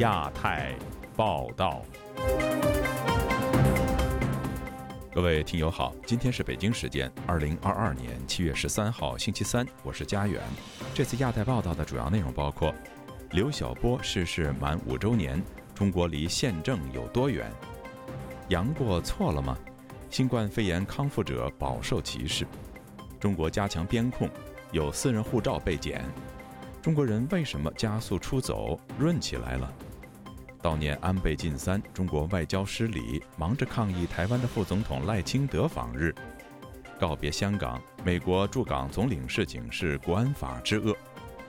亚太报道。各位听友好，今天是北京时间二零二二年七月十三号星期三，我是佳远。这次亚太报道的主要内容包括：刘晓波逝世满五周年，中国离宪政有多远？杨过错了吗？新冠肺炎康复者饱受歧视。中国加强边控，有私人护照被检。中国人为什么加速出走？润起来了。悼念安倍晋三，中国外交失礼，忙着抗议台湾的副总统赖清德访日，告别香港，美国驻港总领事警示国安法之恶。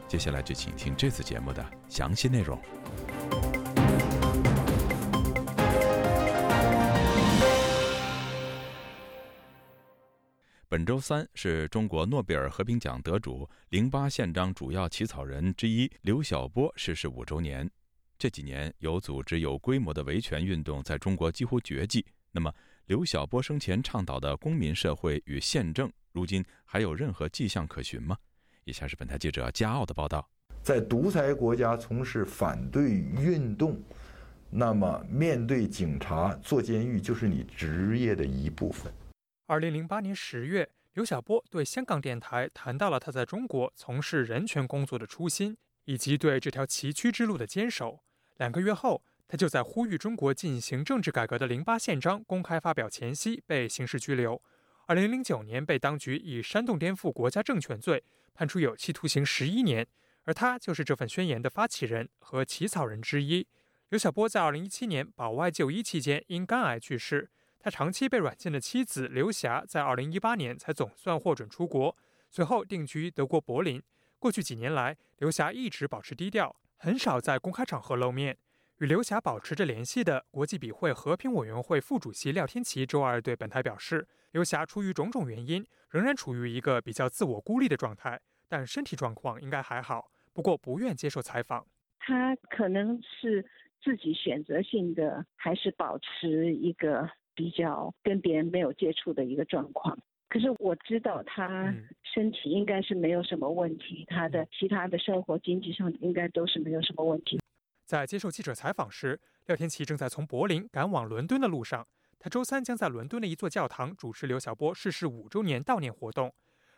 接下来就请听这次节目的详细内容。本周三是中国诺贝尔和平奖得主、零八宪章主要起草人之一刘晓波逝世五周年。这几年有组织、有规模的维权运动在中国几乎绝迹。那么，刘晓波生前倡导的公民社会与宪政，如今还有任何迹象可循吗？以下是本台记者加奥的报道。在独裁国家从事反对运动，那么面对警察坐监狱就是你职业的一部分。二零零八年十月，刘晓波对香港电台谈到了他在中国从事人权工作的初心，以及对这条崎岖之路的坚守。两个月后，他就在呼吁中国进行政治改革的《零八宪章》公开发表前夕被刑事拘留。二零零九年被当局以煽动颠覆国家政权罪判处有期徒刑十一年，而他就是这份宣言的发起人和起草人之一。刘晓波在二零一七年保外就医期间因肝癌去世。他长期被软禁的妻子刘霞在二零一八年才总算获准出国，随后定居德国柏林。过去几年来，刘霞一直保持低调。很少在公开场合露面。与刘霞保持着联系的国际笔会和平委员会副主席廖天琪周二对本台表示，刘霞出于种种原因，仍然处于一个比较自我孤立的状态，但身体状况应该还好。不过不愿接受采访。他可能是自己选择性的，还是保持一个比较跟别人没有接触的一个状况。可是我知道他身体应该是没有什么问题，他的其他的生活经济上应该都是没有什么问题。在接受记者采访时，廖天琪正在从柏林赶往伦敦的路上。他周三将在伦敦的一座教堂主持刘晓波逝世五周年悼念活动。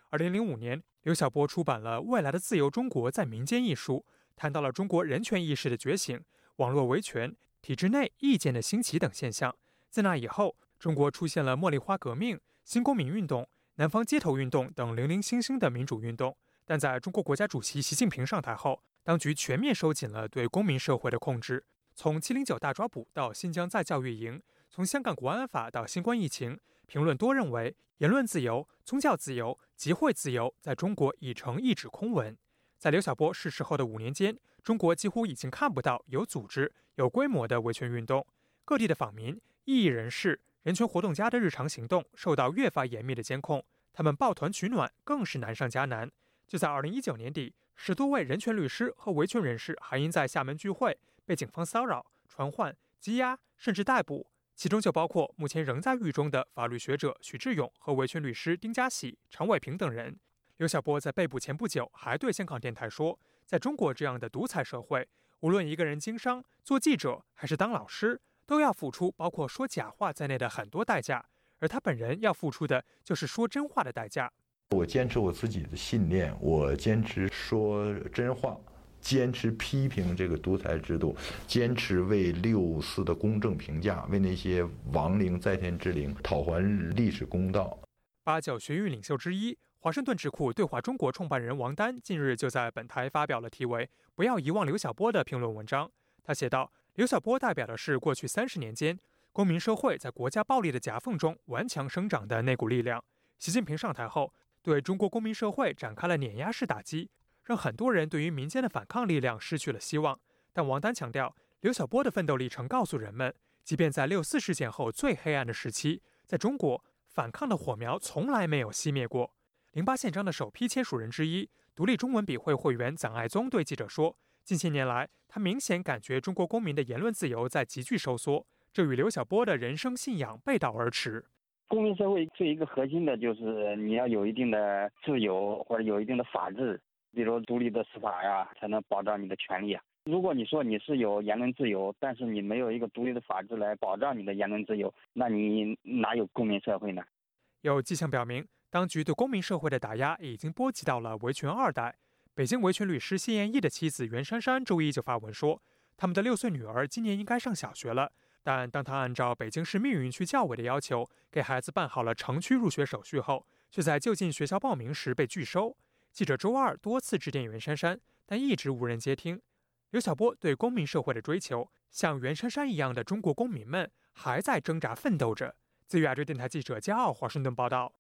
二零零五年，刘晓波出版了《未来的自由中国在民间》一书，谈到了中国人权意识的觉醒、网络维权、体制内意见的兴起等现象。自那以后，中国出现了茉莉花革命。新公民运动、南方街头运动等零零星星的民主运动，但在中国国家主席习近平上台后，当局全面收紧了对公民社会的控制。从七零九大抓捕到新疆再教育营，从香港国安法到新冠疫情，评论多认为，言论自由、宗教自由、集会自由在中国已成一纸空文。在刘晓波逝世后的五年间，中国几乎已经看不到有组织、有规模的维权运动，各地的访民、异议人士。人权活动家的日常行动受到越发严密的监控，他们抱团取暖更是难上加难。就在二零一九年底，十多位人权律师和维权人士还因在厦门聚会被警方骚扰、传唤、羁押，甚至逮捕，其中就包括目前仍在狱中的法律学者许志勇和维权律师丁家喜、常伟平等人。刘晓波在被捕前不久还对香港电台说，在中国这样的独裁社会，无论一个人经商、做记者还是当老师。都要付出包括说假话在内的很多代价，而他本人要付出的就是说真话的代价。我坚持我自己的信念，我坚持说真话，坚持批评这个独裁制度，坚持为六四的公正评价，为那些亡灵在天之灵讨还历史公道。八九学运领袖之一、华盛顿智库对话中国创办人王丹近日就在本台发表了题为“不要遗忘刘晓波”的评论文章。他写道。刘晓波代表的是过去三十年间公民社会在国家暴力的夹缝中顽强生长的那股力量。习近平上台后，对中国公民社会展开了碾压式打击，让很多人对于民间的反抗力量失去了希望。但王丹强调，刘晓波的奋斗历程告诉人们，即便在六四事件后最黑暗的时期，在中国反抗的火苗从来没有熄灭过。零八宪章的首批签署人之一、独立中文笔会会员蒋爱宗对记者说。近些年来，他明显感觉中国公民的言论自由在急剧收缩，这与刘晓波的人生信仰背道而驰。公民社会最一个核心的就是你要有一定的自由或者有一定的法治，比如独立的司法呀，才能保障你的权利啊。如果你说你是有言论自由，但是你没有一个独立的法治来保障你的言论自由，那你哪有公民社会呢？有迹象表明，当局对公民社会的打压已经波及到了维权二代。北京维权律师谢艳义的妻子袁姗姗周一就发文说，他们的六岁女儿今年应该上小学了，但当她按照北京市密云区教委的要求给孩子办好了城区入学手续后，却在就近学校报名时被拒收。记者周二多次致电袁姗姗，但一直无人接听。刘晓波对公民社会的追求，像袁姗姗一样的中国公民们还在挣扎奋斗着。自亚洲电台记者加奥华盛顿报道。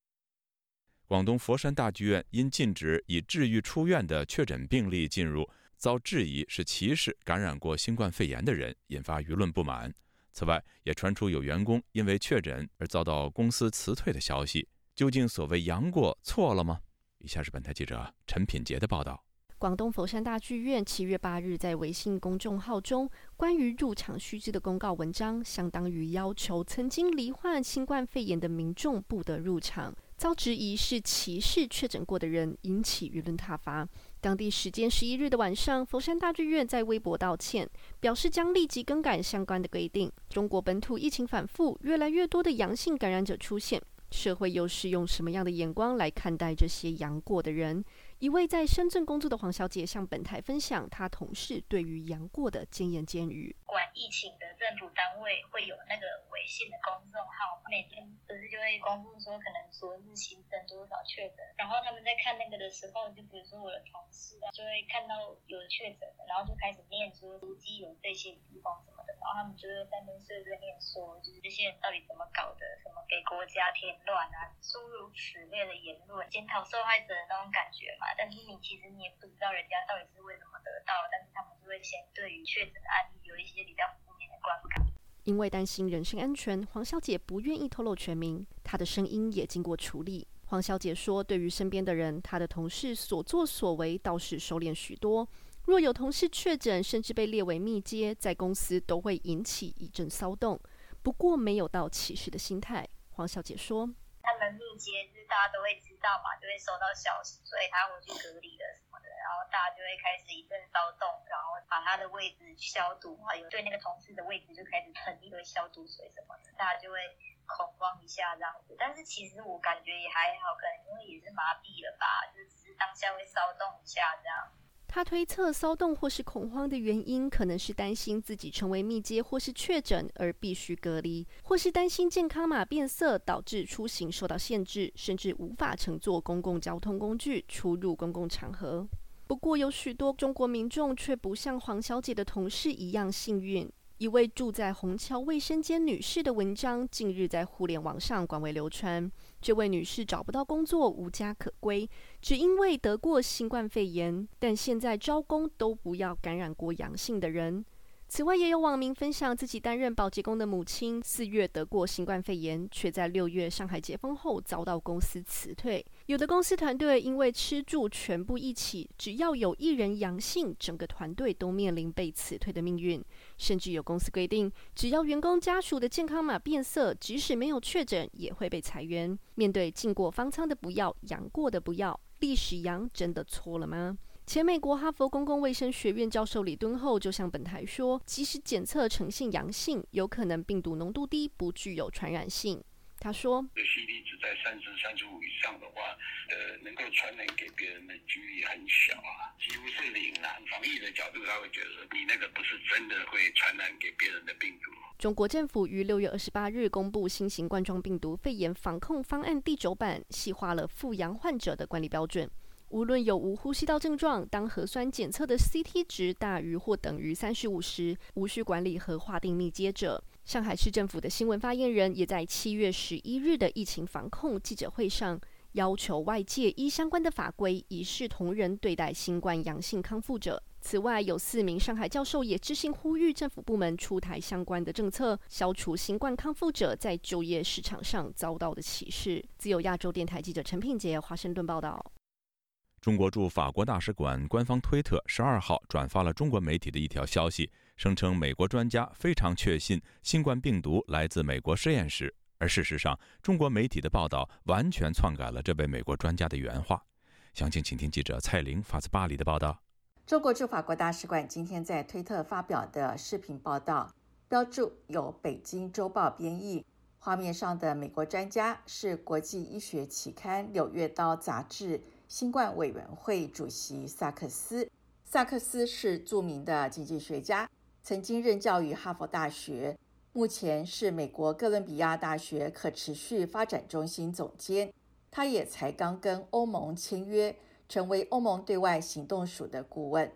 广东佛山大剧院因禁止已治愈出院的确诊病例进入，遭质疑是歧视感染过新冠肺炎的人，引发舆论不满。此外，也传出有员工因为确诊而遭到公司辞退的消息。究竟所谓“阳过”错了吗？以下是本台记者陈品杰的报道。广东佛山大剧院七月八日在微信公众号中关于入场须知的公告文章，相当于要求曾经罹患新冠肺炎的民众不得入场。遭质疑是歧视确诊过的人，引起舆论挞伐。当地时间十一日的晚上，佛山大剧院在微博道歉，表示将立即更改相关的规定。中国本土疫情反复，越来越多的阳性感染者出现，社会又是用什么样的眼光来看待这些阳过的人？一位在深圳工作的黄小姐向本台分享她同事对于杨过的简言简语。管疫情的政府单位会有那个微信的公众号，每天不是就会公布说可能昨日新增多少确诊，然后他们在看那个的时候，就比如说我的同事啊就会看到有确诊的，然后就开始念说足迹有这些地方什么的，然后他们就会在那碎碎念说，就是这些人到底怎么搞的，什么给国家添乱啊，诸如此类的言论，检讨受害者的那种感觉但是你其实你也不知道人家到底是为什么得到，但是他们就会先对于确诊的案例有一些比较负面的观感。因为担心人身安全，黄小姐不愿意透露全名，她的声音也经过处理。黄小姐说，对于身边的人，她的同事所作所为倒是收敛许多。若有同事确诊，甚至被列为密接，在公司都会引起一阵骚动。不过没有到歧视的心态。黄小姐说。他们密接就是大家都会知道嘛，就会收到消息，所以他回去隔离了什么的，然后大家就会开始一阵骚动，然后把他的位置消毒啊，有对那个同事的位置就开始喷一堆消毒水什么的，大家就会恐慌一下这样子。但是其实我感觉也还好，可能因为也是麻痹了吧，就只是当下会骚动一下这样。他推测骚动或是恐慌的原因，可能是担心自己成为密接或是确诊而必须隔离，或是担心健康码变色导致出行受到限制，甚至无法乘坐公共交通工具出入公共场合。不过，有许多中国民众却不像黄小姐的同事一样幸运。一位住在虹桥卫生间女士的文章近日在互联网上广为流传。这位女士找不到工作，无家可归，只因为得过新冠肺炎。但现在招工都不要感染过阳性的人。此外，也有网民分享自己担任保洁工的母亲，四月得过新冠肺炎，却在六月上海解封后遭到公司辞退。有的公司团队因为吃住全部一起，只要有一人阳性，整个团队都面临被辞退的命运。甚至有公司规定，只要员工家属的健康码变色，即使没有确诊，也会被裁员。面对进过方舱的不要，阳过的不要，历史阳真的错了吗？前美国哈佛公共卫生学院教授李敦厚就向本台说，即使检测呈现阳性，有可能病毒浓度低，不具有传染性。他说三十、三十五以上的话，呃，能够传染给别人的几率很小啊，几乎是零啊。防疫的角度，他会觉得你那个不是真的会传染给别人的病毒。中国政府于六月二十八日公布新型冠状病毒肺炎防控方案第九版，细化了复阳患者的管理标准。无论有无呼吸道症状，当核酸检测的 CT 值大于或等于三十五时，无需管理和划定密接者。上海市政府的新闻发言人也在七月十一日的疫情防控记者会上，要求外界依相关的法规一视同仁对待新冠阳性康复者。此外，有四名上海教授也知信呼吁政府部门出台相关的政策，消除新冠康复者在就业市场上遭到的歧视。自由亚洲电台记者陈品杰华盛顿报道。中国驻法国大使馆官方推特十二号转发了中国媒体的一条消息，声称美国专家非常确信新冠病毒来自美国实验室，而事实上，中国媒体的报道完全篡改了这位美国专家的原话。详情，请听记者蔡玲发自巴黎的报道。中国驻法国大使馆今天在推特发表的视频报道，标注由《北京周报》编译。画面上的美国专家是国际医学期刊《柳叶刀》杂志新冠委员会主席萨克斯。萨克斯是著名的经济学家，曾经任教于哈佛大学，目前是美国哥伦比亚大学可持续发展中心总监。他也才刚跟欧盟签约。成为欧盟对外行动署的顾问。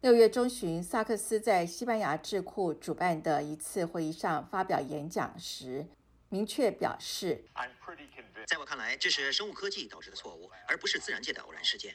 六月中旬，萨克斯在西班牙智库主办的一次会议上发表演讲时，明确表示：“在我看来，这是生物科技导致的错误，而不是自然界的偶然事件。”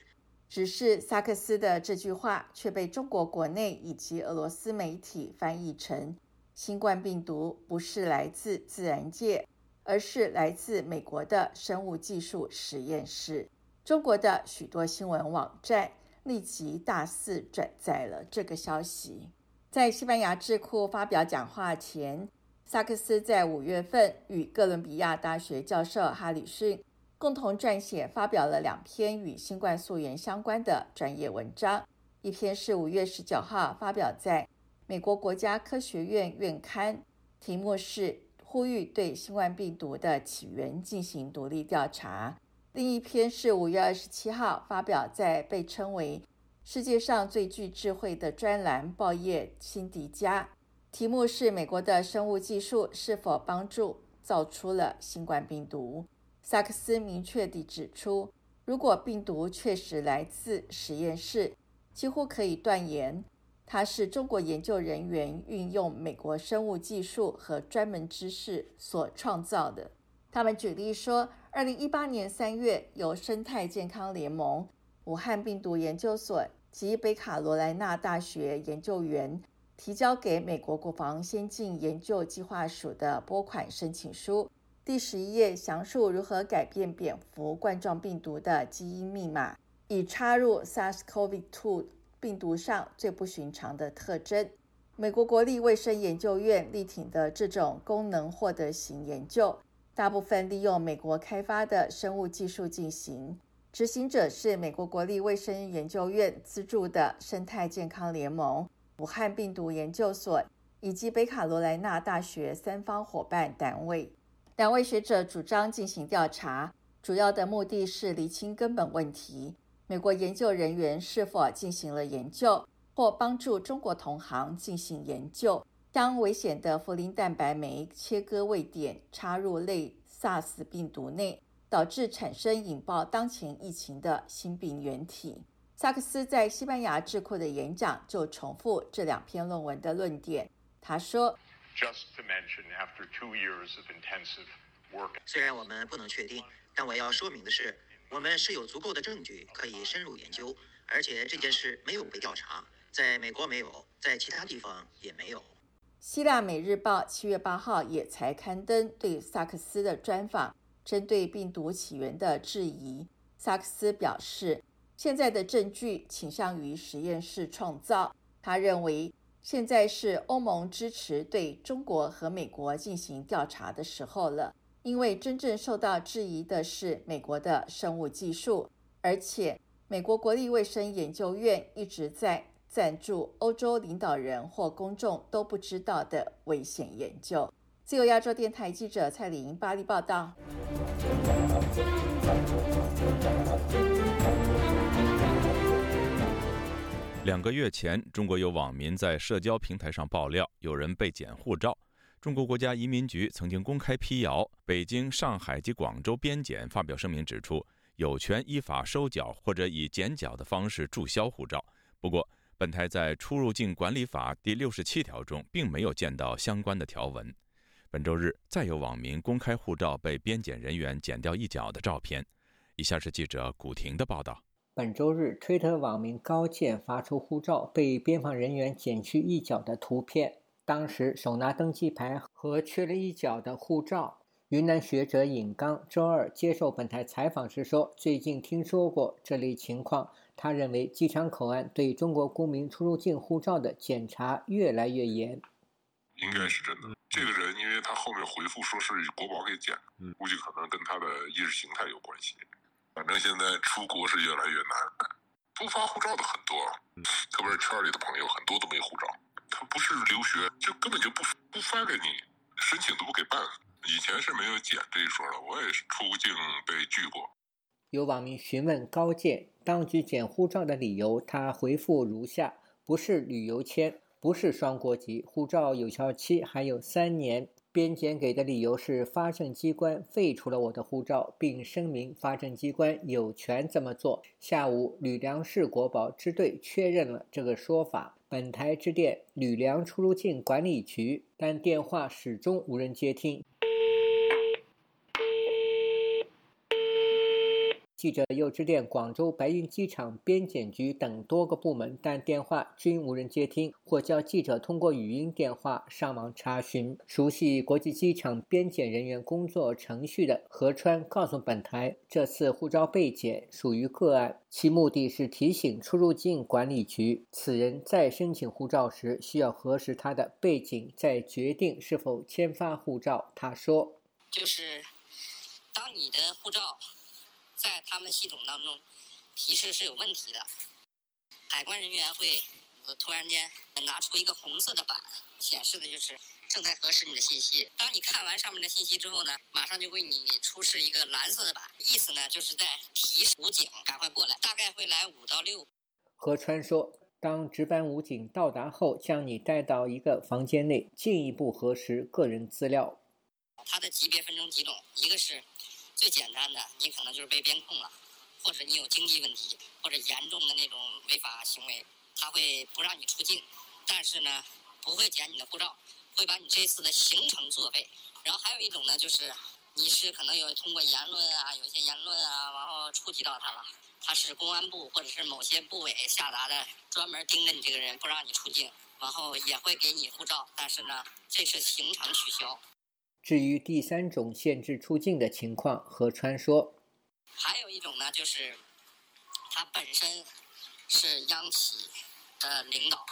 只是萨克斯的这句话却被中国国内以及俄罗斯媒体翻译成：“新冠病毒不是来自自然界，而是来自美国的生物技术实验室。”中国的许多新闻网站立即大肆转载了这个消息。在西班牙智库发表讲话前，萨克斯在五月份与哥伦比亚大学教授哈里逊共同撰写发表了两篇与新冠溯源相关的专业文章。一篇是五月十九号发表在美国国家科学院院刊，题目是“呼吁对新冠病毒的起源进行独立调查”。另一篇是五月二十七号发表在被称为“世界上最具智慧”的专栏报业《辛迪加》，题目是“美国的生物技术是否帮助造出了新冠病毒”。萨克斯明确地指出，如果病毒确实来自实验室，几乎可以断言它是中国研究人员运用美国生物技术和专门知识所创造的。他们举例说。二零一八年三月，由生态健康联盟、武汉病毒研究所及北卡罗来纳大学研究员提交给美国国防先进研究计划署的拨款申请书，第十一页详述如何改变蝙蝠冠状病毒的基因密码，以插入 SARS-CoV-2 病毒上最不寻常的特征。美国国立卫生研究院力挺的这种功能获得型研究。大部分利用美国开发的生物技术进行，执行者是美国国立卫生研究院资助的生态健康联盟、武汉病毒研究所以及北卡罗来纳大学三方伙伴单位。两位学者主张进行调查，主要的目的是厘清根本问题：美国研究人员是否进行了研究，或帮助中国同行进行研究。将危险的福林蛋白酶切割位点插入类 SARS 病毒内，导致产生引爆当前疫情的新病原体。萨克斯在西班牙智库的演讲就重复这两篇论文的论点。他说：“虽然我们不能确定，但我要说明的是，我们是有足够的证据可以深入研究，而且这件事没有被调查，在美国没有，在其他地方也没有。”希腊《每日报》七月八号也才刊登对萨克斯的专访，针对病毒起源的质疑。萨克斯表示，现在的证据倾向于实验室创造。他认为，现在是欧盟支持对中国和美国进行调查的时候了，因为真正受到质疑的是美国的生物技术，而且美国国立卫生研究院一直在。赞助欧洲领导人或公众都不知道的危险研究。自由亚洲电台记者蔡玲巴黎报道。两个月前，中国有网民在社交平台上爆料，有人被检护照。中国国家移民局曾经公开辟谣，北京、上海及广州边检发表声明指出，有权依法收缴或者以剪缴的方式注销护照。不过，本台在《出入境管理法》第六十七条中，并没有见到相关的条文。本周日，再有网民公开护照被边检人员剪掉一角的照片。以下是记者古婷的报道。本周日，推特网民高健发出护照被边防人员剪去一角的图片，当时手拿登机牌和缺了一角的护照。云南学者尹刚周二接受本台采访时说：“最近听说过这类情况。”他认为机场口岸对中国公民出入境护照的检查越来越严，应该是真的。这个人，因为他后面回复说是国宝给剪，估计可能跟他的意识形态有关系。反正现在出国是越来越难，不发护照的很多，特别是圈里的朋友很多都没护照，他不是留学就根本就不不发给你，申请都不给办。以前是没有检这一说的，我也是出境被拒过。有网民询问高健当局检护照的理由，他回复如下：不是旅游签，不是双国籍，护照有效期还有三年。边检给的理由是发证机关废除了我的护照，并声明发证机关有权这么做。下午，吕梁市国保支队确认了这个说法。本台致电吕梁出入境管理局，但电话始终无人接听。记者又致电广州白云机场边检局等多个部门，但电话均无人接听，或叫记者通过语音电话上网查询。熟悉国际机场边检人员工作程序的何川告诉本台，这次护照被检属于个案，其目的是提醒出入境管理局，此人再申请护照时需要核实他的背景，再决定是否签发护照。他说：“就是当你的护照。”在他们系统当中，提示是有问题的。海关人员会突然间拿出一个红色的板，显示的就是正在核实你的信息。当你看完上面的信息之后呢，马上就为你出示一个蓝色的板，意思呢就是在提示武警赶快过来，大概会来五到六。何川说，当值班武警到达后，将你带到一个房间内，进一步核实个人资料。他的级别分成几种，一个是。最简单的，你可能就是被边控了，或者你有经济问题，或者严重的那种违法行为，他会不让你出境，但是呢，不会检你的护照，会把你这次的行程作废。然后还有一种呢，就是你是可能有通过言论啊，有一些言论啊，然后触及到他了，他是公安部或者是某些部委下达的，专门盯着你这个人不让你出境，然后也会给你护照，但是呢，这次行程取消。至于第三种限制出境的情况，何川说：“还有一种呢，就是他本身是央企的领导，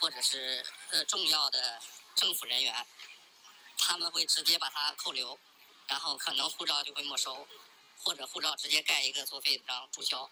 或者是呃重要的政府人员，他们会直接把他扣留，然后可能护照就会没收，或者护照直接盖一个作废章注销。”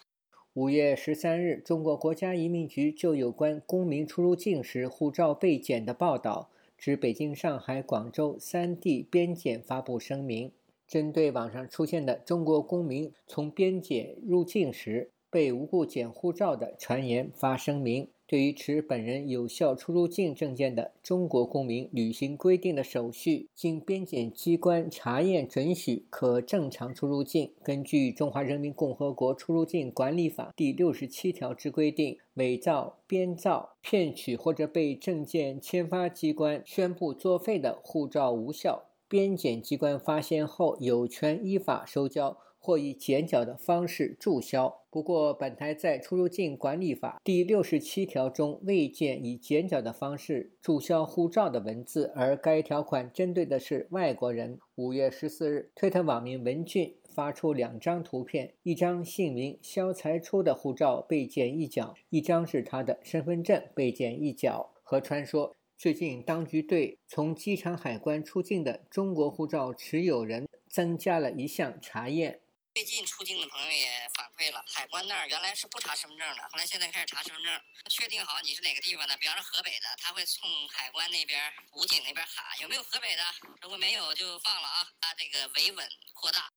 五月十三日，中国国家移民局就有关公民出入境时护照被检的报道。指北京、上海、广州三地边检发布声明，针对网上出现的中国公民从边检入境时被无故检护照的传言发声明。对于持本人有效出入境证件的中国公民履行规定的手续，经边检机关查验准许，可正常出入境。根据《中华人民共和国出入境管理法》第六十七条之规定，伪造、编造、骗取或者被证件签发机关宣布作废的护照无效，边检机关发现后，有权依法收缴。或以减缴的方式注销。不过，本台在《出入境管理法》第六十七条中未见以减缴的方式注销护照的文字，而该条款针对的是外国人。五月十四日，推特网民文俊发出两张图片：一张姓名肖才初的护照被剪一角，一张是他的身份证被剪一角。何川说，最近当局对从机场海关出境的中国护照持有人增加了一项查验。最近出境的朋友也反馈了，海关那儿原来是不查身份证的，后来现在开始查身份证，确定好你是哪个地方的，比方说河北的，他会从海关那边、武警那边喊有没有河北的，如果没有就放了啊，他这个维稳扩大。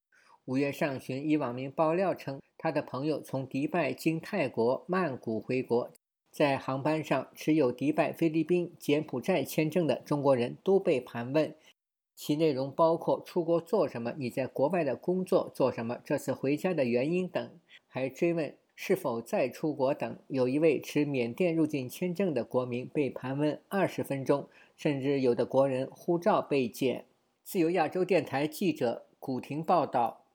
五月上旬，一网民爆料称，他的朋友从迪拜经泰国曼谷回国，在航班上持有迪拜、菲律宾、柬埔寨签证的中国人都被盘问。其内容包括出国做什么，你在国外的工作做什么，这次回家的原因等，还追问是否再出国等。有一位持缅甸入境签证的国民被盘问二十分钟，甚至有的国人护照被检。自由亚洲电台记者古婷报道。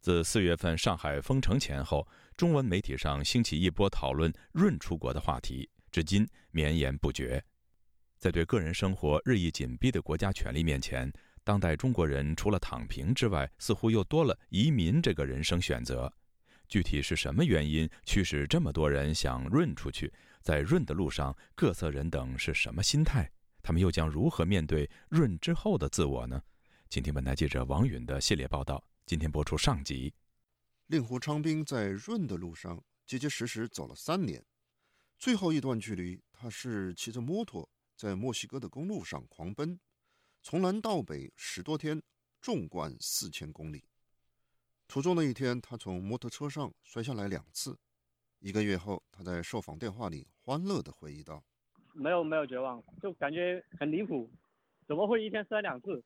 自四月份上海封城前后，中文媒体上兴起一波讨论“润出国”的话题，至今绵延不绝。在对个人生活日益紧逼的国家权力面前，当代中国人除了躺平之外，似乎又多了移民这个人生选择。具体是什么原因驱使这么多人想润出去？在润的路上，各色人等是什么心态？他们又将如何面对润之后的自我呢？请听本台记者王允的系列报道。今天播出上集。令狐昌兵在润的路上结结实实走了三年。最后一段距离，他是骑着摩托在墨西哥的公路上狂奔，从南到北十多天，纵贯四千公里。途中的一天，他从摩托车上摔下来两次。一个月后，他在受访电话里欢乐地回忆道：“没有没有绝望，就感觉很离谱，怎么会一天摔两次？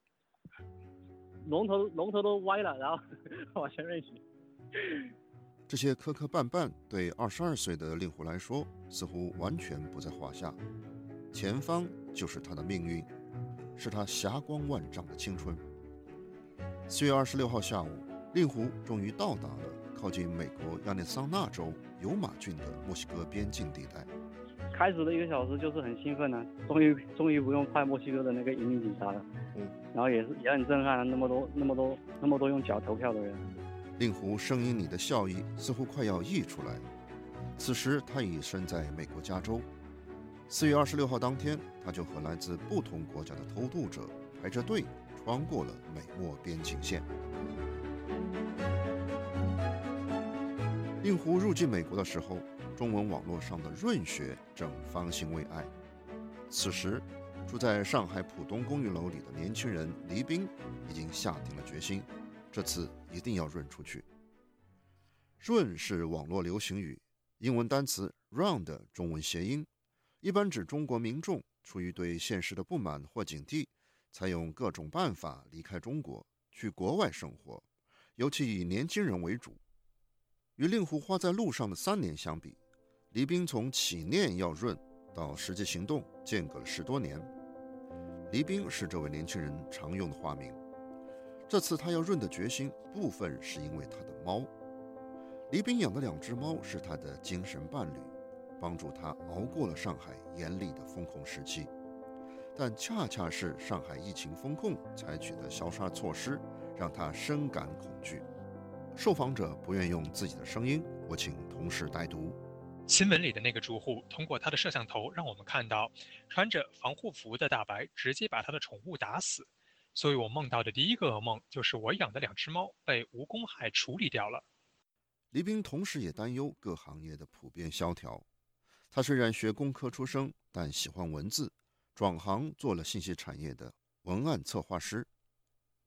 龙头龙头都歪了，然后 往前面去。”这些磕磕绊绊对二十二岁的令狐来说似乎完全不在话下，前方就是他的命运，是他霞光万丈的青春。四月二十六号下午，令狐终于到达了靠近美国亚利桑那州尤马郡的墨西哥边境地带。开始的一个小时就是很兴奋呢，终于终于不用派墨西哥的那个移民警察了，嗯，然后也是也很震撼，那么多那么多那么多用脚投票的人。令狐声音里的笑意似乎快要溢出来。此时他已身在美国加州。四月二十六号当天，他就和来自不同国家的偷渡者排着队穿过了美墨边境线。令狐入境美国的时候，中文网络上的润学正方兴未艾。此时，住在上海浦东公寓楼里的年轻人黎兵已经下定了决心。这次一定要润出去。润是网络流行语，英文单词 run 的中文谐音，一般指中国民众出于对现实的不满或警惕，采用各种办法离开中国，去国外生活，尤其以年轻人为主。与令狐花在路上的三年相比，黎兵从起念要润到实际行动间隔了十多年。黎兵是这位年轻人常用的化名。这次他要润的决心，部分是因为他的猫。黎兵养的两只猫是他的精神伴侣，帮助他熬过了上海严厉的封控时期。但恰恰是上海疫情封控采取的消杀措施，让他深感恐惧。受访者不愿用自己的声音，我请同事代读。新闻里的那个住户通过他的摄像头让我们看到，穿着防护服的大白直接把他的宠物打死。所以我梦到的第一个噩梦就是我养的两只猫被无公害处理掉了。黎兵同时也担忧各行业的普遍萧条。他虽然学工科出身，但喜欢文字，转行做了信息产业的文案策划师。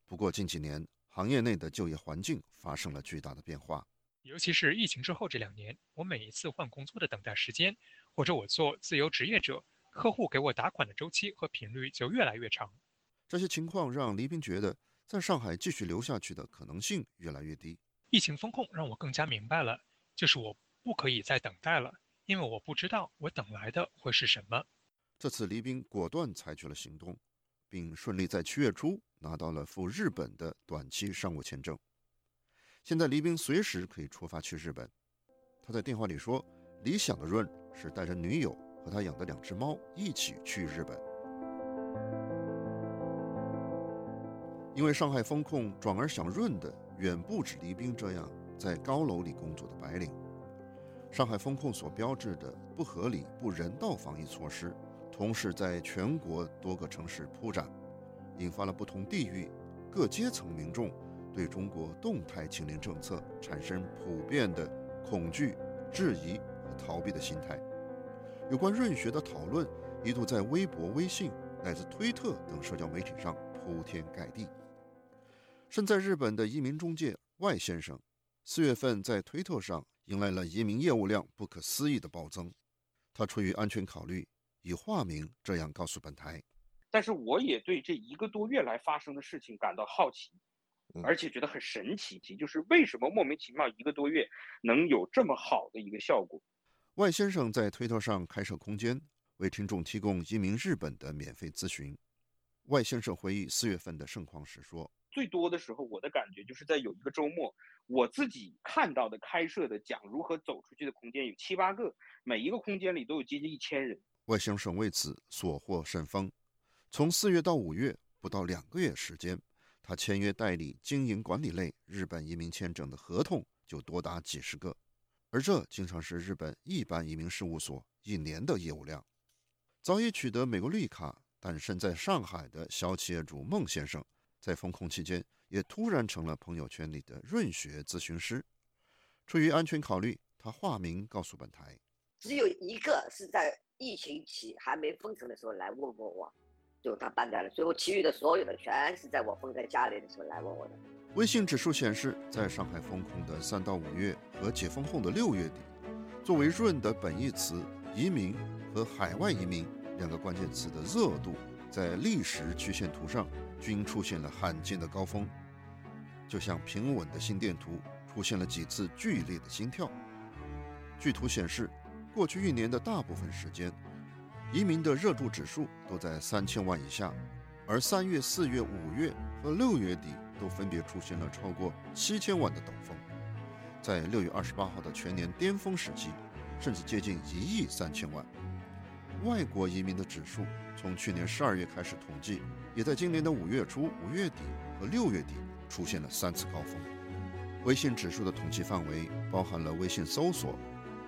不过近几年，行业内的就业环境发生了巨大的变化，尤其是疫情之后这两年，我每一次换工作的等待时间，或者我做自由职业者，客户给我打款的周期和频率就越来越长。这些情况让黎斌觉得，在上海继续留下去的可能性越来越低。疫情风控让我更加明白了，就是我不可以再等待了，因为我不知道我等来的会是什么。这次黎兵果断采取了行动，并顺利在七月初拿到了赴日本的短期商务签证。现在黎兵随时可以出发去日本。他在电话里说：“理想的润是带着女友和他养的两只猫一起去日本。”因为上海封控，转而想润的远不止黎兵这样在高楼里工作的白领。上海封控所标志的不合理、不人道防疫措施，同时在全国多个城市铺展，引发了不同地域、各阶层民众对中国动态清零政策产生普遍的恐惧、质疑和逃避的心态。有关润学的讨论一度在微博、微信乃至推特等社交媒体上铺天盖地。身在日本的移民中介外先生，四月份在推特上迎来了移民业务量不可思议的暴增。他出于安全考虑，以化名这样告诉本台：“但是我也对这一个多月来发生的事情感到好奇，而且觉得很神奇，就是为什么莫名其妙一个多月能有这么好的一个效果。”外先生在推特上开设空间，为听众提供移民日本的免费咨询。外先生回忆四月份的盛况时说。最多的时候，我的感觉就是在有一个周末，我自己看到的开设的讲如何走出去的空间有七八个，每一个空间里都有接近一千人。外星生为此所获甚丰，从四月到五月不到两个月时间，他签约代理经营管理类日本移民签证的合同就多达几十个，而这经常是日本一般移民事务所一年的业务量。早已取得美国绿卡，但身在上海的小企业主孟先生。在封控期间，也突然成了朋友圈里的润学咨询师。出于安全考虑，他化名告诉本台：“只有一个是在疫情期还没封城的时候来问过我，就他办掉了。最后其余的所有的全是在我封在家里的时候来问我的。”微信指数显示，在上海封控的三到五月和解封后的六月底，作为润的本义词“移民”和“海外移民”两个关键词的热度，在历史曲线图上均出现了罕见的高峰。就像平稳的心电图出现了几次剧烈的心跳。据图显示，过去一年的大部分时间，移民的热度指数都在三千万以下，而三月、四月、五月和六月底都分别出现了超过七千万的陡峰。在六月二十八号的全年巅峰时期，甚至接近一亿三千万。外国移民的指数从去年十二月开始统计，也在今年的五月初、五月底和六月底。出现了三次高峰。微信指数的统计范围包含了微信搜索、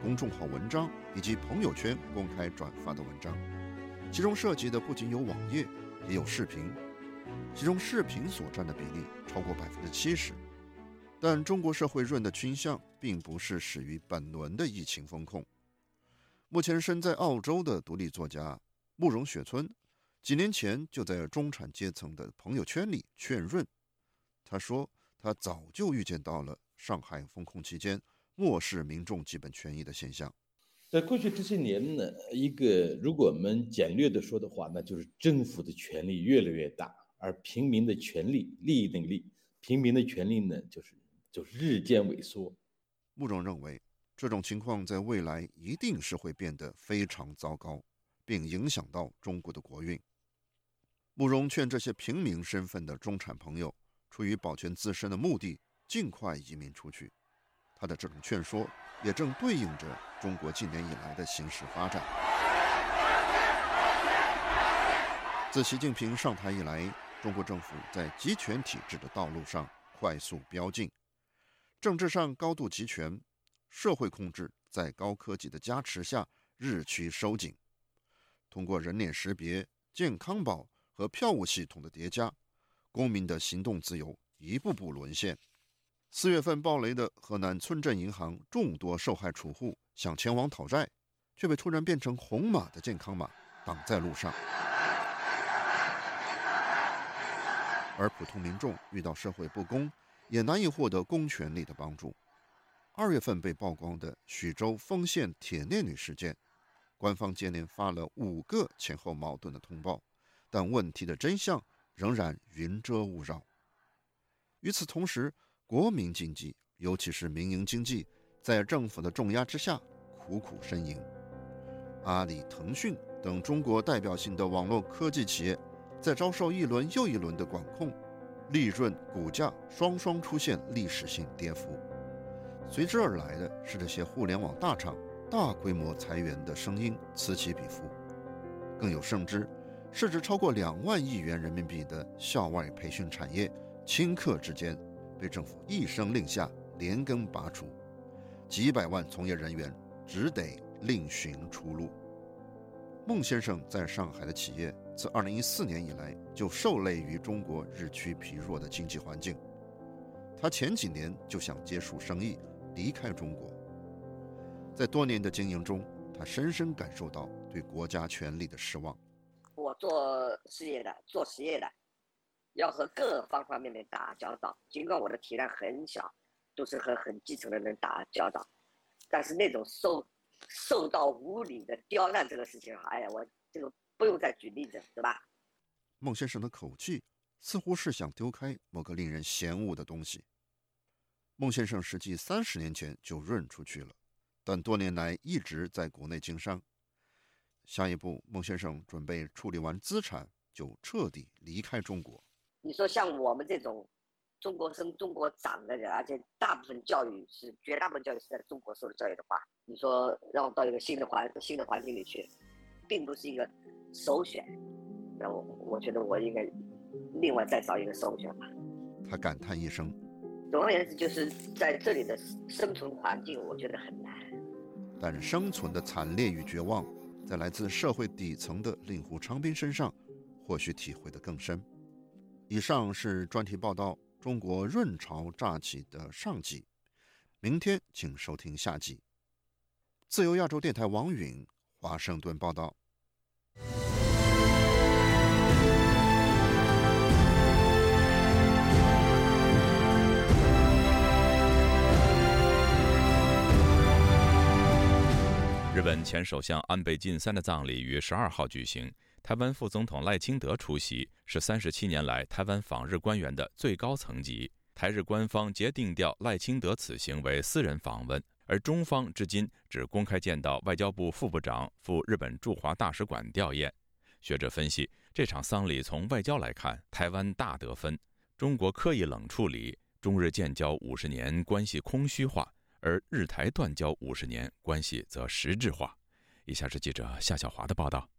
公众号文章以及朋友圈公开转发的文章，其中涉及的不仅有网页，也有视频，其中视频所占的比例超过百分之七十。但中国社会润的倾向并不是始于本轮的疫情风控。目前身在澳洲的独立作家慕容雪村，几年前就在中产阶层的朋友圈里劝润。他说：“他早就预见到了上海封控期间漠视民众基本权益的现象。在过去这些年呢，一个如果我们简略的说的话，那就是政府的权力越来越大，而平民的权利、利益能力，平民的权利呢，就是就是日渐萎缩。”慕容认为，这种情况在未来一定是会变得非常糟糕，并影响到中国的国运。慕容劝这些平民身份的中产朋友。出于保全自身的目的，尽快移民出去。他的这种劝说，也正对应着中国近年以来的形势发展。自习近平上台以来，中国政府在集权体制的道路上快速飙进，政治上高度集权，社会控制在高科技的加持下日趋收紧。通过人脸识别、健康宝和票务系统的叠加。公民的行动自由一步步沦陷。四月份暴雷的河南村镇银行众多受害储户想前往讨债，却被突然变成红码的健康码挡在路上。而普通民众遇到社会不公，也难以获得公权力的帮助。二月份被曝光的徐州丰县铁链女事件，官方接连发了五个前后矛盾的通报，但问题的真相。仍然云遮雾绕。与此同时，国民经济，尤其是民营经济，在政府的重压之下苦苦呻吟。阿里、腾讯等中国代表性的网络科技企业，在遭受一轮又一轮的管控，利润、股价双双出现历史性跌幅。随之而来的是这些互联网大厂大规模裁员的声音此起彼伏。更有甚之。市值超过两万亿元人民币的校外培训产业，顷刻之间被政府一声令下连根拔除，几百万从业人员只得另寻出路。孟先生在上海的企业自2014年以来就受累于中国日趋疲弱的经济环境，他前几年就想结束生意，离开中国。在多年的经营中，他深深感受到对国家权力的失望。我做事业的，做实业的，要和各方方面面打交道。尽管我的体量很小，都是和很基层的人打交道，但是那种受受到无理的刁难这个事情，哎呀，我这个不用再举例子，对吧？孟先生的口气似乎是想丢开某个令人嫌恶的东西。孟先生实际三十年前就润出去了，但多年来一直在国内经商。下一步，孟先生准备处理完资产就彻底离开中国。你说像我们这种中国生、中国长的人，而且大部分教育是绝大部分教育是在中国受的教育的话，你说让我到一个新的环新的环境里去，并不是一个首选。那我我觉得我应该另外再找一个首选吧。他感叹一声。总而言之，就是在这里的生存环境，我觉得很难。但生存的惨烈与绝望。在来自社会底层的令狐昌斌身上，或许体会得更深。以上是专题报道中国润潮乍起的上集，明天请收听下集。自由亚洲电台王允华盛顿报道。日本前首相安倍晋三的葬礼于十二号举行，台湾副总统赖清德出席，是三十七年来台湾访日官员的最高层级。台日官方皆定调赖清德此行为私人访问，而中方至今只公开见到外交部副部长赴日本驻华大使馆吊唁。学者分析，这场丧礼从外交来看，台湾大得分，中国刻意冷处理，中日建交五十年关系空虚化，而日台断交五十年关系则实质化。以下是记者夏小华的报道。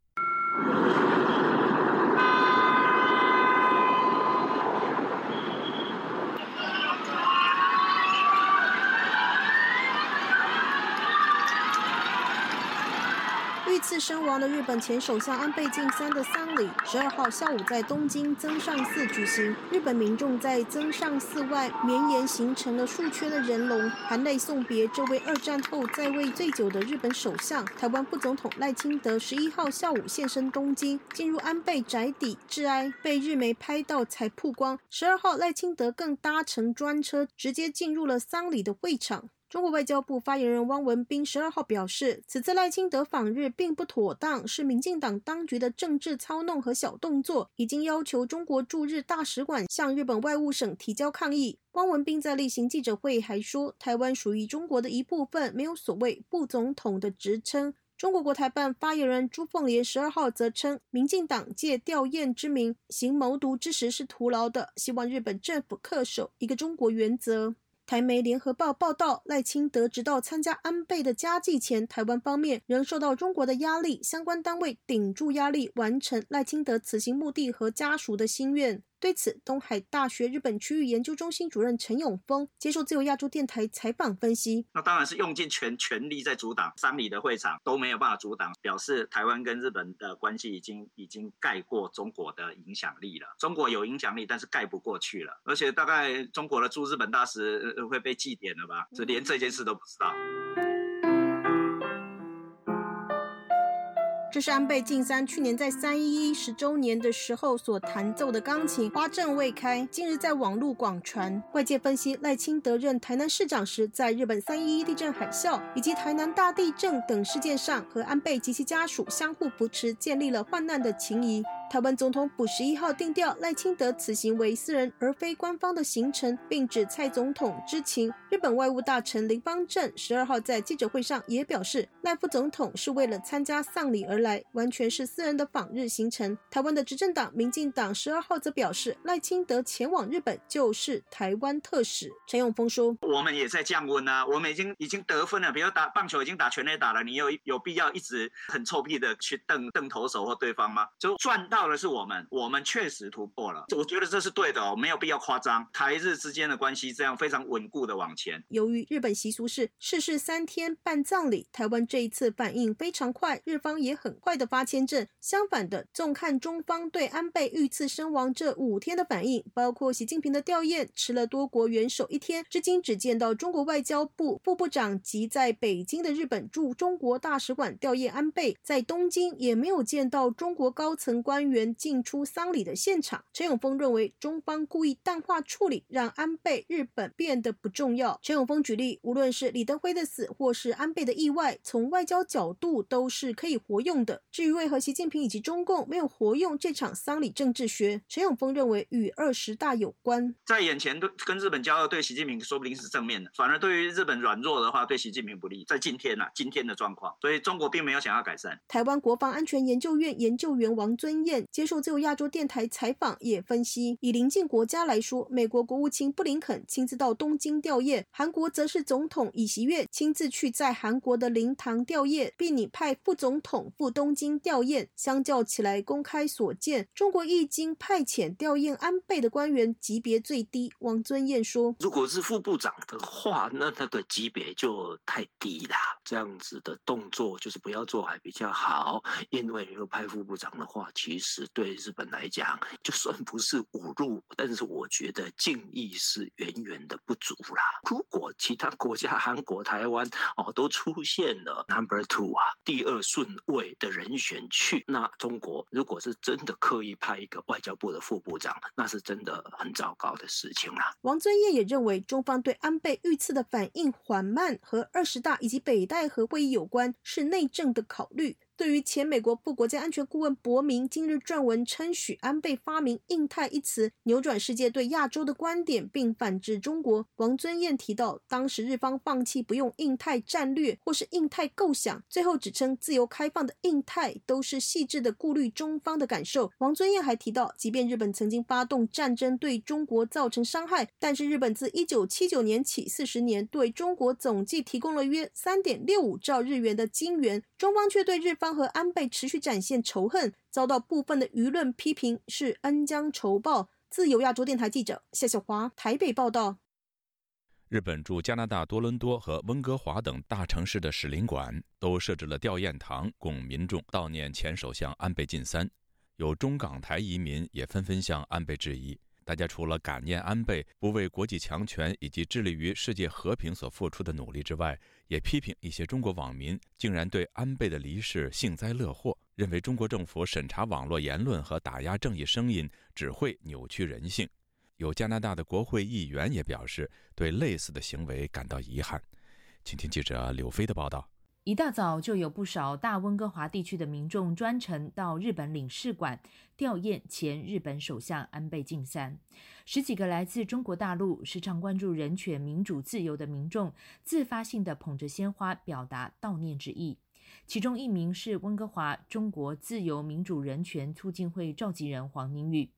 身亡的日本前首相安倍晋三的丧礼，十二号下午在东京增上寺举行。日本民众在增上寺外绵延形成了数圈的人龙，含泪送别这位二战后在位最久的日本首相。台湾副总统赖清德十一号下午现身东京，进入安倍宅邸致哀，被日媒拍到才曝光。十二号赖清德更搭乘专车直接进入了丧礼的会场。中国外交部发言人汪文斌十二号表示，此次赖清德访日并不妥当，是民进党当局的政治操弄和小动作，已经要求中国驻日大使馆向日本外务省提交抗议。汪文斌在例行记者会还说，台湾属于中国的一部分，没有所谓“副总统”的职称。中国国台办发言人朱凤莲十二号则称，民进党借吊唁之名行谋独之实是徒劳的，希望日本政府恪守一个中国原则。台媒联合报报道，赖清德直到参加安倍的家祭前，台湾方面仍受到中国的压力，相关单位顶住压力，完成赖清德此行目的和家属的心愿。对此，东海大学日本区域研究中心主任陈永峰接受自由亚洲电台采访分析：那当然是用尽全全力在阻挡，三里的会场都没有办法阻挡，表示台湾跟日本的关系已经已经盖过中国的影响力了。中国有影响力，但是盖不过去了。而且大概中国的驻日本大使会被祭点了吧？这连这件事都不知道。这是安倍晋三去年在三一一十周年的时候所弹奏的钢琴，花正未开，近日在网路广传。外界分析，赖清德任台南市长时，在日本三一一地震海啸以及台南大地震等事件上，和安倍及其家属相互扶持，建立了患难的情谊。台湾总统府十一号定调赖清德此行为私人而非官方的行程，并指蔡总统知情。日本外务大臣林邦正十二号在记者会上也表示，赖副总统是为了参加丧礼而来，完全是私人的访日行程。台湾的执政党民进党十二号则表示，赖清德前往日本就是台湾特使。陈永峰说：“我们也在降温啊，我们已经已经得分了，比如打棒球已经打全垒打了，你有有必要一直很臭屁的去瞪瞪投手或对方吗？就赚到。”到的是我们，我们确实突破了，我觉得这是对的哦，没有必要夸张。台日之间的关系这样非常稳固的往前。由于日本习俗是逝世三天办葬礼，台湾这一次反应非常快，日方也很快的发签证。相反的，纵看中方对安倍遇刺身亡这五天的反应，包括习近平的吊唁，迟了多国元首一天，至今只见到中国外交部副部长及在北京的日本驻中国大使馆吊唁安倍，在东京也没有见到中国高层官。员进出丧礼的现场，陈永峰认为中方故意淡化处理，让安倍日本变得不重要。陈永峰举例，无论是李登辉的死，或是安倍的意外，从外交角度都是可以活用的。至于为何习近平以及中共没有活用这场丧礼政治学，陈永峰认为与二十大有关。在眼前都跟日本交恶，对习近平说不定是正面的，反而对于日本软弱的话，对习近平不利。在今天啊，今天的状况，所以中国并没有想要改善。台湾国防安全研究院研究员王尊彦。接受自由亚洲电台采访，也分析，以邻近国家来说，美国国务卿布林肯亲自到东京吊唁，韩国则是总统尹锡悦亲自去在韩国的灵堂吊唁，并拟派副总统赴东京吊唁。相较起来，公开所见，中国一经派遣吊唁安倍的官员级别最低。王尊彦说：“如果是副部长的话，那那个级别就太低了，这样子的动作就是不要做还比较好，因为如果派副部长的话，其实。”实对日本来讲，就算不是侮辱，但是我觉得敬意是远远的不足啦。如果其他国家，韩国、台湾哦，都出现了 number two 啊，第二顺位的人选去，那中国如果是真的刻意派一个外交部的副部长，那是真的很糟糕的事情啦。王尊业也认为，中方对安倍遇刺的反应缓慢，和二十大以及北戴河会议有关，是内政的考虑。对于前美国副国家安全顾问伯明今日撰文称许安倍发明“印太”一词，扭转世界对亚洲的观点，并反制中国。王尊彦提到，当时日方放弃不用“印太”战略或是“印太”构想，最后只称自由开放的“印太”，都是细致的顾虑中方的感受。王尊彦还提到，即便日本曾经发动战争对中国造成伤害，但是日本自一九七九年起四十年对中国总计提供了约三点六五兆日元的金元，中方却对日方。和安倍持续展现仇恨，遭到部分的舆论批评是恩将仇报。自由亚洲电台记者夏小华台北报道。日本驻加拿大多伦多和温哥华等大城市的使领馆都设置了吊唁堂，供民众悼念前首相安倍晋三。有中港台移民也纷纷向安倍致意。大家除了感念安倍不为国际强权以及致力于世界和平所付出的努力之外，也批评一些中国网民竟然对安倍的离世幸灾乐祸，认为中国政府审查网络言论和打压正义声音只会扭曲人性。有加拿大的国会议员也表示对类似的行为感到遗憾。请听记者柳飞的报道。一大早就有不少大温哥华地区的民众专程到日本领事馆吊唁前日本首相安倍晋三。十几个来自中国大陆、时常关注人权、民主、自由的民众，自发性的捧着鲜花表达悼念之意。其中一名是温哥华中国自由民主人权促进会召集人黄宁宇。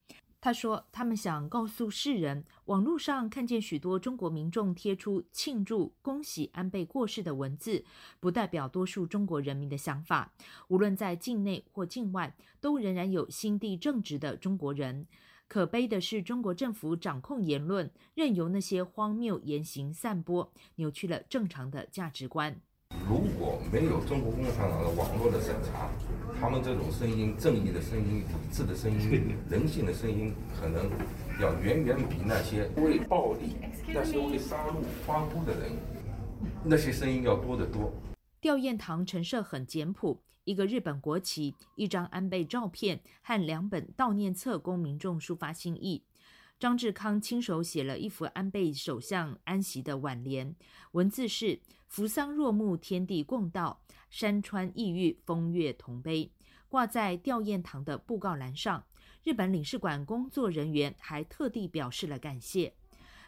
他说：“他们想告诉世人，网络上看见许多中国民众贴出庆祝、恭喜安倍过世的文字，不代表多数中国人民的想法。无论在境内或境外，都仍然有心地正直的中国人。可悲的是，中国政府掌控言论，任由那些荒谬言行散播，扭曲了正常的价值观。”如果没有中国共产党的网络的审查，他们这种声音、正义的声音、理智的声音、人性的声音，可能要远远比那些为暴力、那些为杀戮欢呼的人，那些声音要多得多。吊唁堂陈设很简朴，一个日本国旗、一张安倍照片和两本悼念册，供民众抒发心意。张志康亲手写了一幅安倍首相安息的挽联，文字是。扶桑若木，天地共道；山川异域，风月同悲。挂在吊唁堂的布告栏上，日本领事馆工作人员还特地表示了感谢。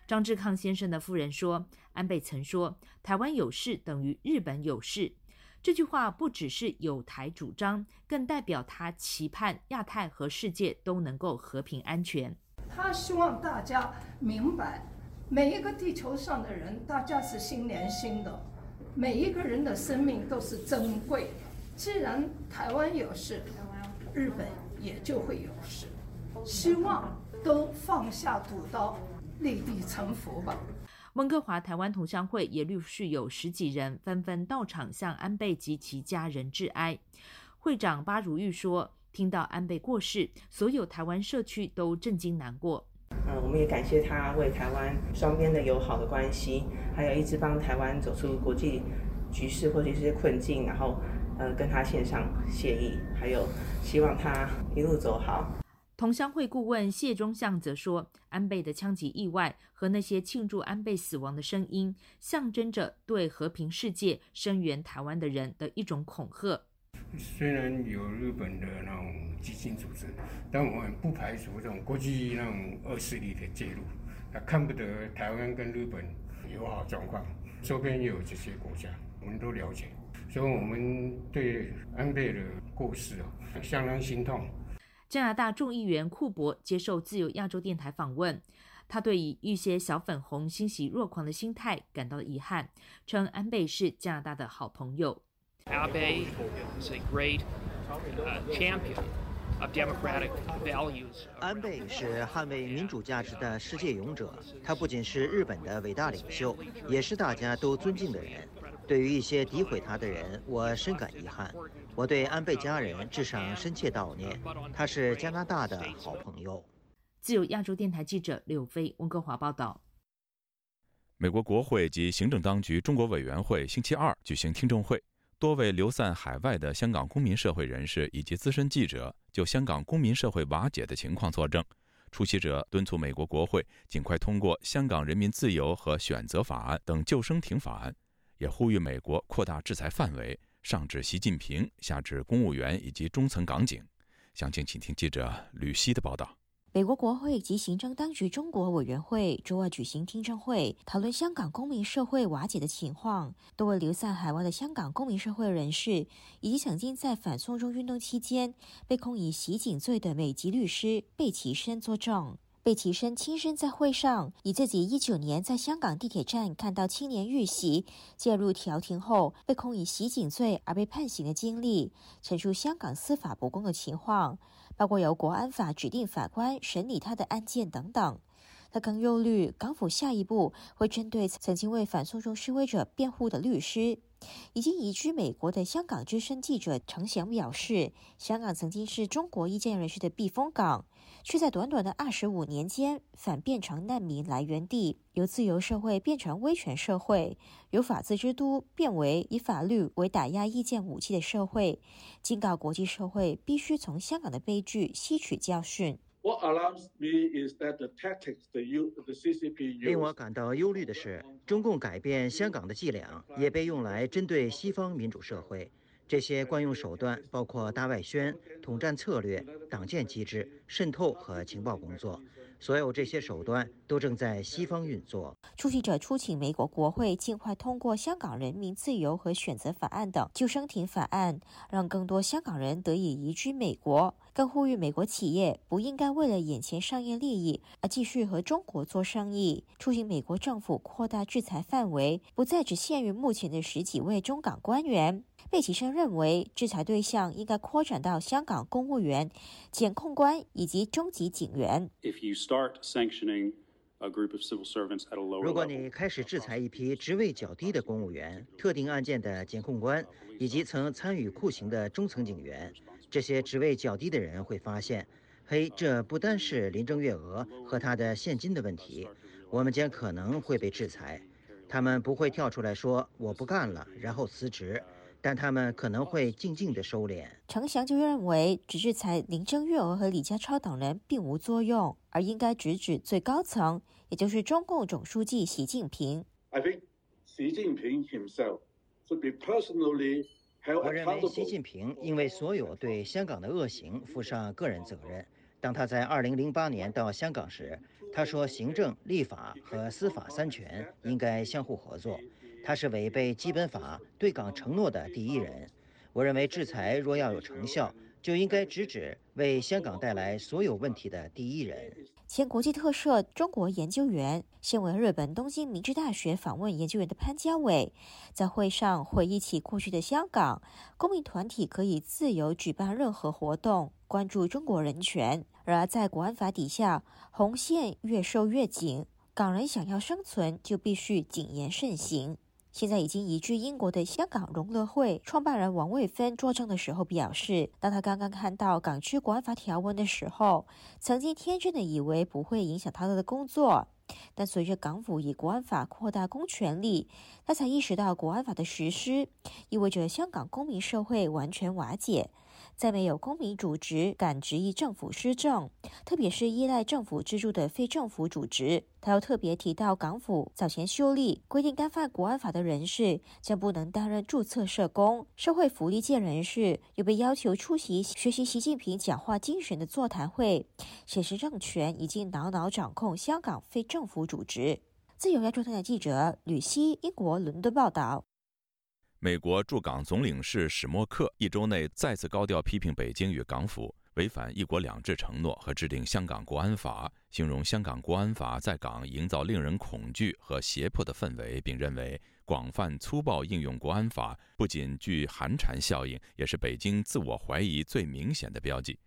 张志康先生的夫人说：“安倍曾说，台湾有事等于日本有事。这句话不只是有台主张，更代表他期盼亚太和世界都能够和平安全。他希望大家明白，每一个地球上的人，大家是心连心的。”每一个人的生命都是珍贵。既然台湾有事，日本也就会有事。希望都放下屠刀，立地成佛吧。温哥华台湾同乡会也陆续有十几人纷纷到场向安倍及其家人致哀。会长巴如玉说：“听到安倍过世，所有台湾社区都震惊难过。”呃，我们也感谢他为台湾双边的友好的关系，还有一直帮台湾走出国际局势或者一些困境，然后呃跟他献上谢意，还有希望他一路走好。同乡会顾问谢忠相则说，安倍的枪击意外和那些庆祝安倍死亡的声音，象征着对和平世界声援台湾的人的一种恐吓。虽然有日本的那种基金组织，但我们不排除这种国际那种恶势力的介入。他看不得台湾跟日本友好状况，周边有这些国家，我们都了解。所以，我们对安倍的过世啊，相当心痛。加拿大众议员库珀接受自由亚洲电台访问，他对于一些小粉红欣喜若狂的心态感到遗憾，称安倍是加拿大的好朋友。Abe is a great champion of democratic values. 安倍是捍卫民主价值的世界勇者，他不仅是日本的伟大领袖，也是大家都尊敬的人。对于一些诋毁他的人，我深感遗憾。我对安倍家人致上深切悼念，他是加拿大的好朋友。自由亚洲电台记者柳飞，温哥华报道。美国国会及行政当局中国委员会星期二举行听证会，多位流散海外的香港公民社会人士以及资深记者就香港公民社会瓦解的情况作证。出席者敦促美国国会尽快通过《香港人民自由和选择法案》等救生艇法案，也呼吁美国扩大制裁范围，上至习近平，下至公务员以及中层港警。详情，请听记者吕希的报道。美国国会及行政当局中国委员会周二举行听证会，讨论香港公民社会瓦解的情况。多位流散海外的香港公民社会人士，以及曾经在反送中运动期间被控以袭警罪的美籍律师贝奇生作证。贝奇生亲身在会上以自己一九年在香港地铁站看到青年遇袭，介入调停后被控以袭警罪而被判刑的经历，陈述香港司法不公的情况。包括由国安法指定法官审理他的案件等等。他更忧虑港府下一步会针对曾经为反送中示威者辩护的律师。已经移居美国的香港之声记者程翔表示，香港曾经是中国意见人士的避风港。却在短短的二十五年间反变成难民来源地，由自由社会变成威权社会，由法治之都变为以法律为打压意见武器的社会。警告国际社会必须从香港的悲剧吸取教训。What alarms me is that the tactics the U of the ccp 令我感到忧虑的是中共改变香港的伎俩也被用来针对西方民主社会。这些惯用手段包括大外宣统战策略党建机制渗透和情报工作所有这些手段都正在西方运作。出席者促请美国国会尽快通过《香港人民自由和选择法案》等救生艇法案，让更多香港人得以移居美国。更呼吁美国企业不应该为了眼前商业利益而继续和中国做生意。促请美国政府扩大制裁范围，不再只限于目前的十几位中港官员。贝奇生认为，制裁对象应该扩展到香港公务员、检控官以及中级警员。如果你开始制裁一批职位较低的公务员、特定案件的检控官以及曾参与酷刑的中层警员，这些职位较低的人会发现，嘿，这不单是林郑月娥和他的现金的问题，我们将可能会被制裁。他们不会跳出来说我不干了，然后辞职。但他们可能会静静的收敛。程翔就认为，只制裁林郑月娥和李家超等人并无作用，而应该直指最高层，也就是中共总书记习近平。I think Xi Jinping himself should be personally held accountable. 我认为习近平因为所有对香港的恶行负上个人责任。当他在2008年到香港时，他说行政、立法和司法三权应该相互合作。他是违背基本法对港承诺的第一人。我认为，制裁若要有成效，就应该直指为香港带来所有问题的第一人。前国际特赦中国研究员、现为日本东京明治大学访问研究员的潘家伟，在会上回忆起过去的香港，公民团体可以自由举办任何活动，关注中国人权。然而，在国安法底下，红线越收越紧，港人想要生存，就必须谨言慎行。现在已经移居英国的香港融乐会创办人王卫芬作证的时候表示，当他刚刚看到港区国安法条文的时候，曾经天真的以为不会影响他的工作，但随着港府以国安法扩大公权力，他才意识到国安法的实施意味着香港公民社会完全瓦解。再没有公民组织敢质疑政府施政，特别是依赖政府资助的非政府组织。他又特别提到，港府早前修例规定，干犯国安法的人士将不能担任注册社工。社会福利界人士又被要求出席学习习近平讲话精神的座谈会，显示政权已经牢牢掌控香港非政府组织。自由亚洲台记者吕希，英国伦敦报道。美国驻港总领事史默克一周内再次高调批评北京与港府违反“一国两制”承诺和制定香港国安法，形容香港国安法在港营造令人恐惧和胁迫的氛围，并认为广泛粗暴应用国安法不仅具寒蝉效应，也是北京自我怀疑最明显的标记。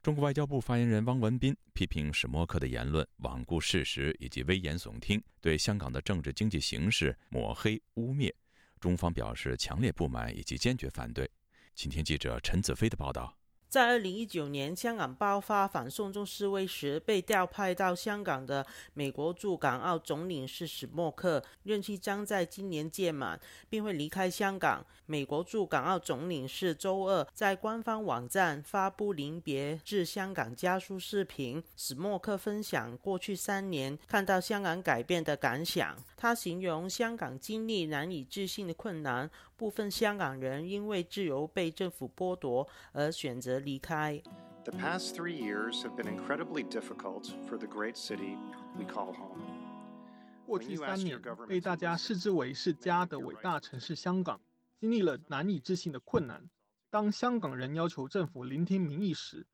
中国外交部发言人汪文斌批评史默克的言论罔顾事实以及危言耸听，对香港的政治经济形势抹黑污蔑。中方表示强烈不满以及坚决反对。请听记者陈子飞的报道。在二零一九年香港爆发反送中示威时，被调派到香港的美国驻港澳总领事史默克任期将在今年届满，并会离开香港。美国驻港澳总领事周二在官方网站发布临别致香港家书视频，史默克分享过去三年看到香港改变的感想。他形容香港经历难以置信的困难，部分香港人因为自由被政府剥夺而选择。离开。The past three years have been incredibly difficult for the great city we call home. 过去三年被大家视之为是家的伟大城市香港，经历了难以置信的困难。当香港人要求政府聆听民意时，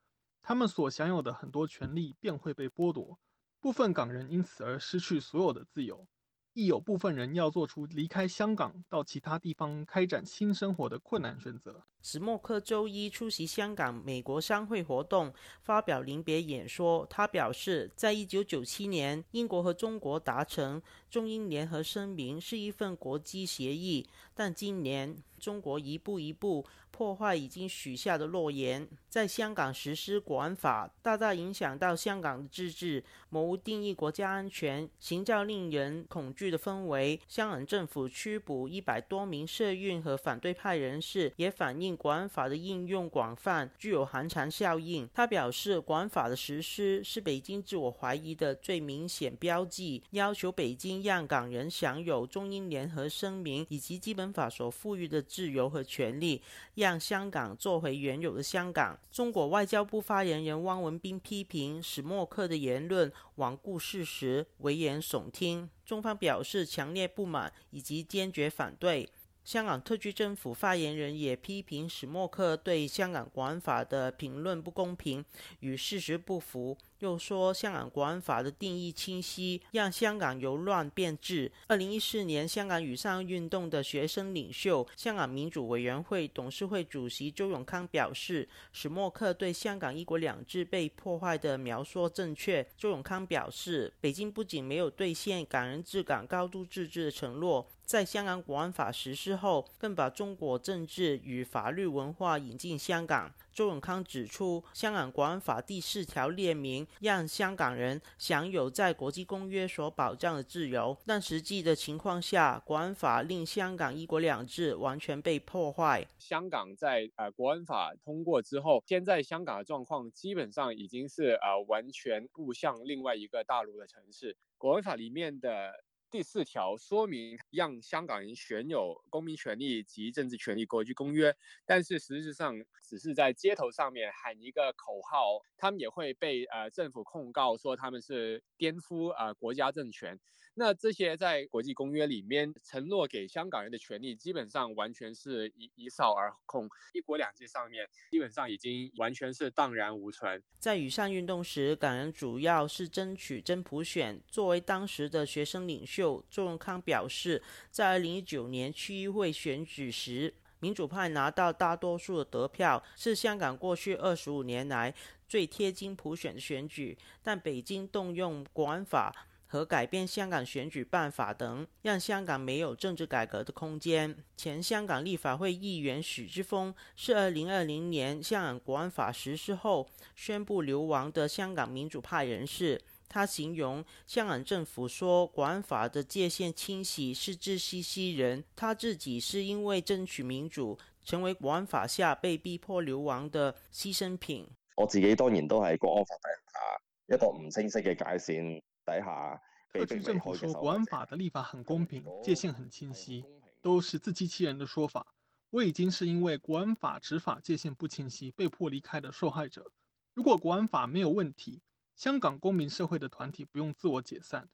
他们所享有的很多权利便会被剥夺，部分港人因此而失去所有的自由。亦有部分人要做出离开香港到其他地方开展新生活的困难选择。史默克周一出席香港美国商会活动，发表临别演说。他表示，在一九九七年，英国和中国达成中英联合声明是一份国际协议，但今年中国一步一步。破坏已经许下的诺言，在香港实施国安法，大大影响到香港的自治，模糊定义国家安全，形造令人恐惧的氛围。香港政府拘捕一百多名社运和反对派人士，也反映国安法的应用广泛，具有寒蝉效应。他表示，国安法的实施是北京自我怀疑的最明显标记，要求北京让港人享有中英联合声明以及基本法所赋予的自由和权利。让香港做回原有的香港。中国外交部发言人汪文斌批评史默克的言论罔顾事实、危言耸听，中方表示强烈不满以及坚决反对。香港特区政府发言人也批评史默克对香港国安法的评论不公平，与事实不符。又说香港国安法的定义清晰，让香港由乱变治。二零一四年，香港雨伞运动的学生领袖、香港民主委员会董事会主席周永康表示，史默克对香港一国两制被破坏的描述正确。周永康表示，北京不仅没有兑现港人治港、高度自治的承诺。在香港国安法实施后，更把中国政治与法律文化引进香港。周永康指出，香港国安法第四条列明，让香港人享有在国际公约所保障的自由，但实际的情况下，国安法令香港一国两制完全被破坏。香港在呃国安法通过之后，现在香港的状况基本上已经是呃完全步向另外一个大陆的城市。国安法里面的。第四条说明让香港人享有公民权利及政治权利国际公约，但是实质上只是在街头上面喊一个口号，他们也会被呃政府控告说他们是颠覆呃国家政权。那这些在国际公约里面承诺给香港人的权利，基本上完全是一一扫而空。一国两制上面基本上已经完全是荡然无存。在雨伞运动时，港人主要是争取真普选。作为当时的学生领袖，周永康表示，在二零一九年区议会选举时，民主派拿到大多数的得票，是香港过去二十五年来最贴近普选的选举。但北京动用国安法。和改变香港选举办法等，让香港没有政治改革的空间。前香港立法会议员许之峰是二零二零年香港国安法实施后宣布流亡的香港民主派人士。他形容香港政府说国安法的界限清晰是自欺欺人，他自己是因为争取民主，成为国安法下被逼迫流亡的牺牲品。我自己当然都系国安法底下一个唔清晰嘅界线。底下，特区政府说国安法的立法很公平，界限很清晰，都是自欺欺人的说法。我已经是因为国安法执法界限不清晰被迫离开的受害者。如果国安法没有问题，香港公民社会的团体不用自我解散；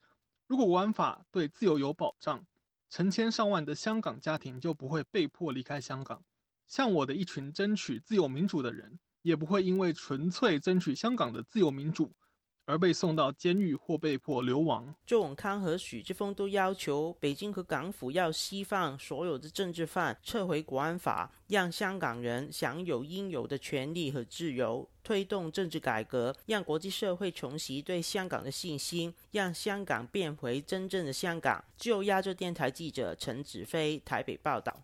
如果国安法对自由有保障，成千上万的香港家庭就不会被迫离开香港。像我的一群争取自由民主的人，也不会因为纯粹争取香港的自由民主。而被送到监狱或被迫流亡。周永康和许志峰都要求北京和港府要释放所有的政治犯，撤回国安法，让香港人享有应有的权利和自由，推动政治改革，让国际社会重拾对香港的信心，让香港变回真正的香港。就亚洲电台记者陈子飞台北报道。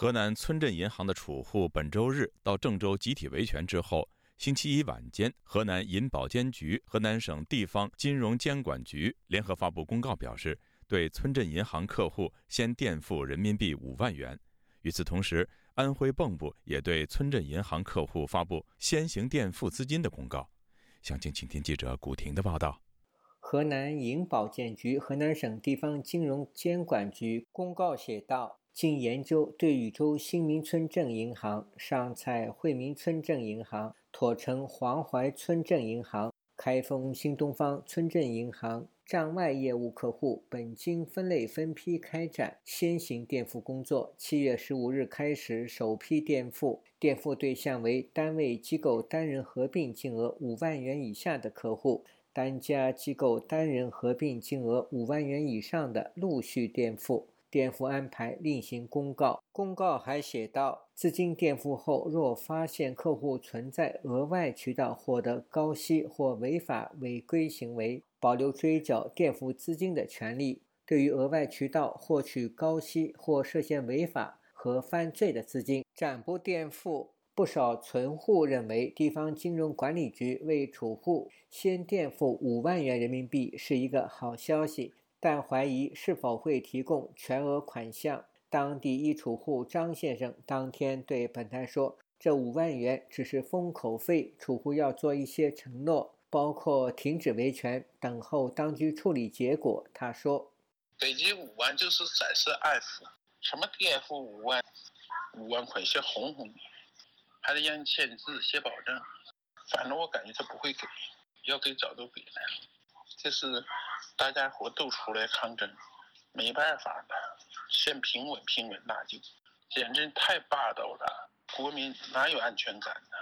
河南村镇银行的储户本周日到郑州集体维权之后，星期一晚间，河南银保监局、河南省地方金融监管局联合发布公告，表示对村镇银行客户先垫付人民币五万元。与此同时，安徽蚌埠也对村镇银行客户发布先行垫付资金的公告。详情，请听记者古婷的报道。河南银保监局、河南省地方金融监管局公告写道。经研究，对禹州新民村镇银行、上蔡惠民村镇银行、妥城黄淮村镇银行、开封新东方村镇银行账外业务客户，本金分类分批开展先行垫付工作。七月十五日开始首批垫付，垫付对象为单位机构单人合并金额五万元以下的客户，单家机构单人合并金额五万元以上的陆续垫付。垫付安排另行公告。公告还写道：资金垫付后，若发现客户存在额外渠道获得高息或违法违规行为，保留追缴垫付资金的权利。对于额外渠道获取高息或涉嫌违法和犯罪的资金，暂不垫付。不少存户认为，地方金融管理局为储户先垫付五万元人民币是一个好消息。但怀疑是否会提供全额款项。当地一储户张先生当天对本台说：“这五万元只是封口费，储户要做一些承诺，包括停止维权，等候当局处理结果。”他说：“北京五万就是展示安抚，什么垫付五万，五万块钱哄哄你，还得让你签字写保证。反正我感觉他不会给，要给早都给了。这是。”大家伙都出来抗争，没办法了，先平稳平稳那就，简直太霸道了，国民哪有安全感呢？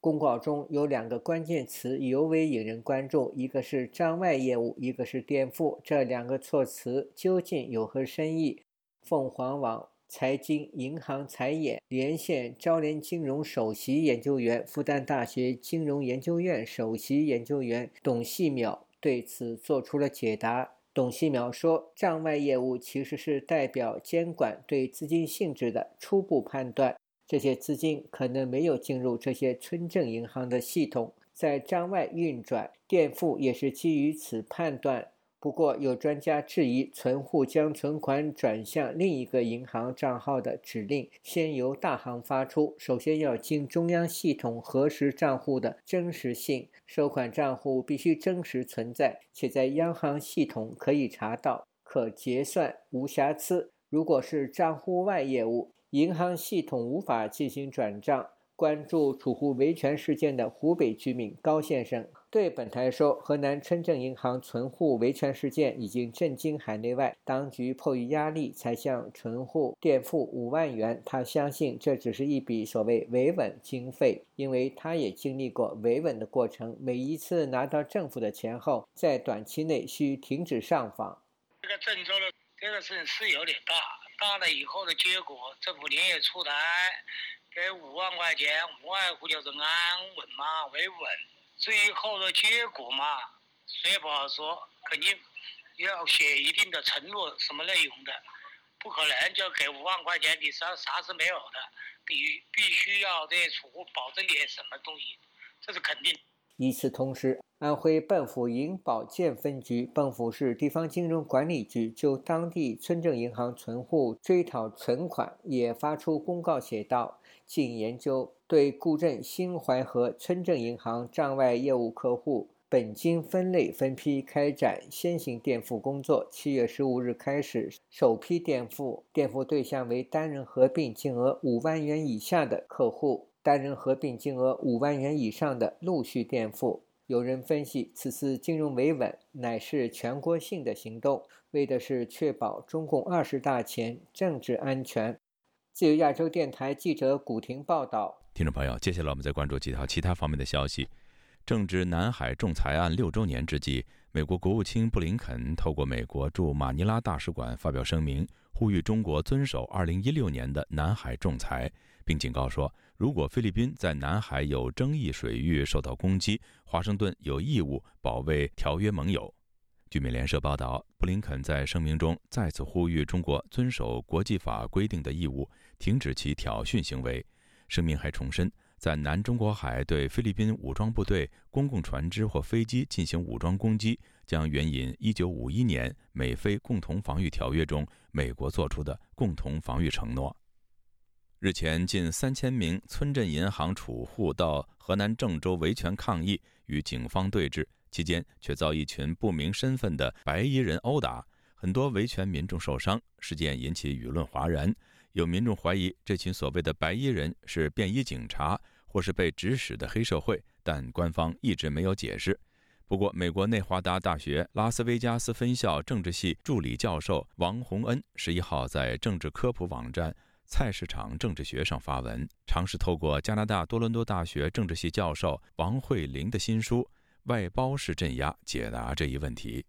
公告中有两个关键词尤为引人关注，一个是账外业务，一个是垫付，这两个措辞究竟有何深意？凤凰网财经银行财研连线招联金融首席研究员、复旦大学金融研究院首席研究员董细淼。对此做出了解答。董希淼说：“账外业务其实是代表监管对资金性质的初步判断，这些资金可能没有进入这些村镇银行的系统，在账外运转，垫付也是基于此判断。”不过，有专家质疑，存户将存款转向另一个银行账号的指令，先由大行发出，首先要经中央系统核实账户的真实性，收款账户必须真实存在，且在央行系统可以查到，可结算，无瑕疵。如果是账户外业务，银行系统无法进行转账。关注储户维权事件的湖北居民高先生对本台说：“河南村镇银行存户维权事件已经震惊海内外，当局迫于压力才向存户垫付五万元。他相信这只是一笔所谓维稳经费，因为他也经历过维稳的过程。每一次拿到政府的钱后，在短期内需停止上访。这个郑州的这个事是有点大，大了以后的结果，政府连夜出台。”给五万块钱，无外乎就是安稳嘛，维稳。最后的结果嘛，谁也不好说。肯定要写一定的承诺，什么内容的，不可能就给五万块钱，你啥啥是没有的。必必须要对储户保证点什么东西，这是肯定。与此同时，安徽蚌埠银保监分局、蚌埠市地方金融管理局就当地村镇银行存户追讨存款，也发出公告，写道。经研究，对固镇新淮河村镇银行账外业务客户，本金分类分批开展先行垫付工作。七月十五日开始首批垫付，垫付对象为单人合并金额五万元以下的客户，单人合并金额五万元以上的陆续垫付。有人分析，此次金融维稳乃是全国性的行动，为的是确保中共二十大前政治安全。自由亚洲电台记者古婷报道。听众朋友，接下来我们再关注几条其他方面的消息。正值南海仲裁案六周年之际，美国国务卿布林肯透过美国驻马尼拉大使馆发表声明，呼吁中国遵守2016年的南海仲裁，并警告说，如果菲律宾在南海有争议水域受到攻击，华盛顿有义务保卫条约盟友。据美联社报道，布林肯在声明中再次呼吁中国遵守国际法规定的义务，停止其挑衅行为。声明还重申。在南中国海对菲律宾武装部队、公共船只或飞机进行武装攻击，将援引1951年美菲共同防御条约中美国作出的共同防御承诺。日前，近三千名村镇银行储户到河南郑州维权抗议，与警方对峙期间，却遭一群不明身份的白衣人殴打，很多维权民众受伤。事件引起舆论哗然。有民众怀疑这群所谓的白衣人是便衣警察，或是被指使的黑社会，但官方一直没有解释。不过，美国内华达大学拉斯维加斯分校政治系助理教授王洪恩十一号在政治科普网站“菜市场政治学”上发文，尝试透过加拿大多伦多大学政治系教授王慧玲的新书《外包式镇压》解答这一问题。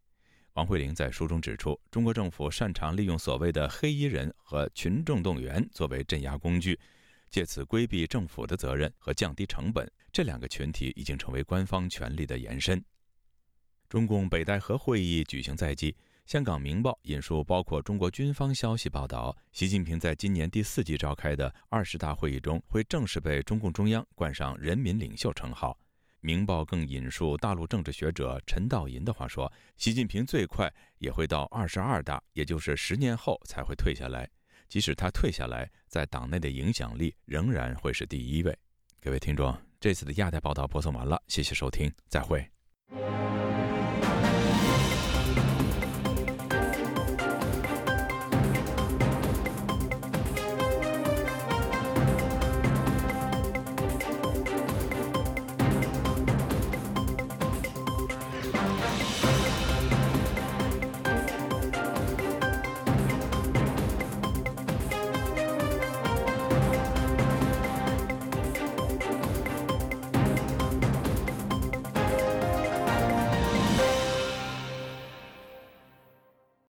王慧玲在书中指出，中国政府擅长利用所谓的黑衣人和群众动员作为镇压工具，借此规避政府的责任和降低成本。这两个群体已经成为官方权力的延伸。中共北戴河会议举行在即，香港《明报》引述包括中国军方消息报道，习近平在今年第四季召开的二十大会议中，会正式被中共中央冠上“人民领袖”称号。《明报》更引述大陆政治学者陈道银的话说：“习近平最快也会到二十二大，也就是十年后才会退下来。即使他退下来，在党内的影响力仍然会是第一位。”各位听众，这次的亚太报道播送完了，谢谢收听，再会。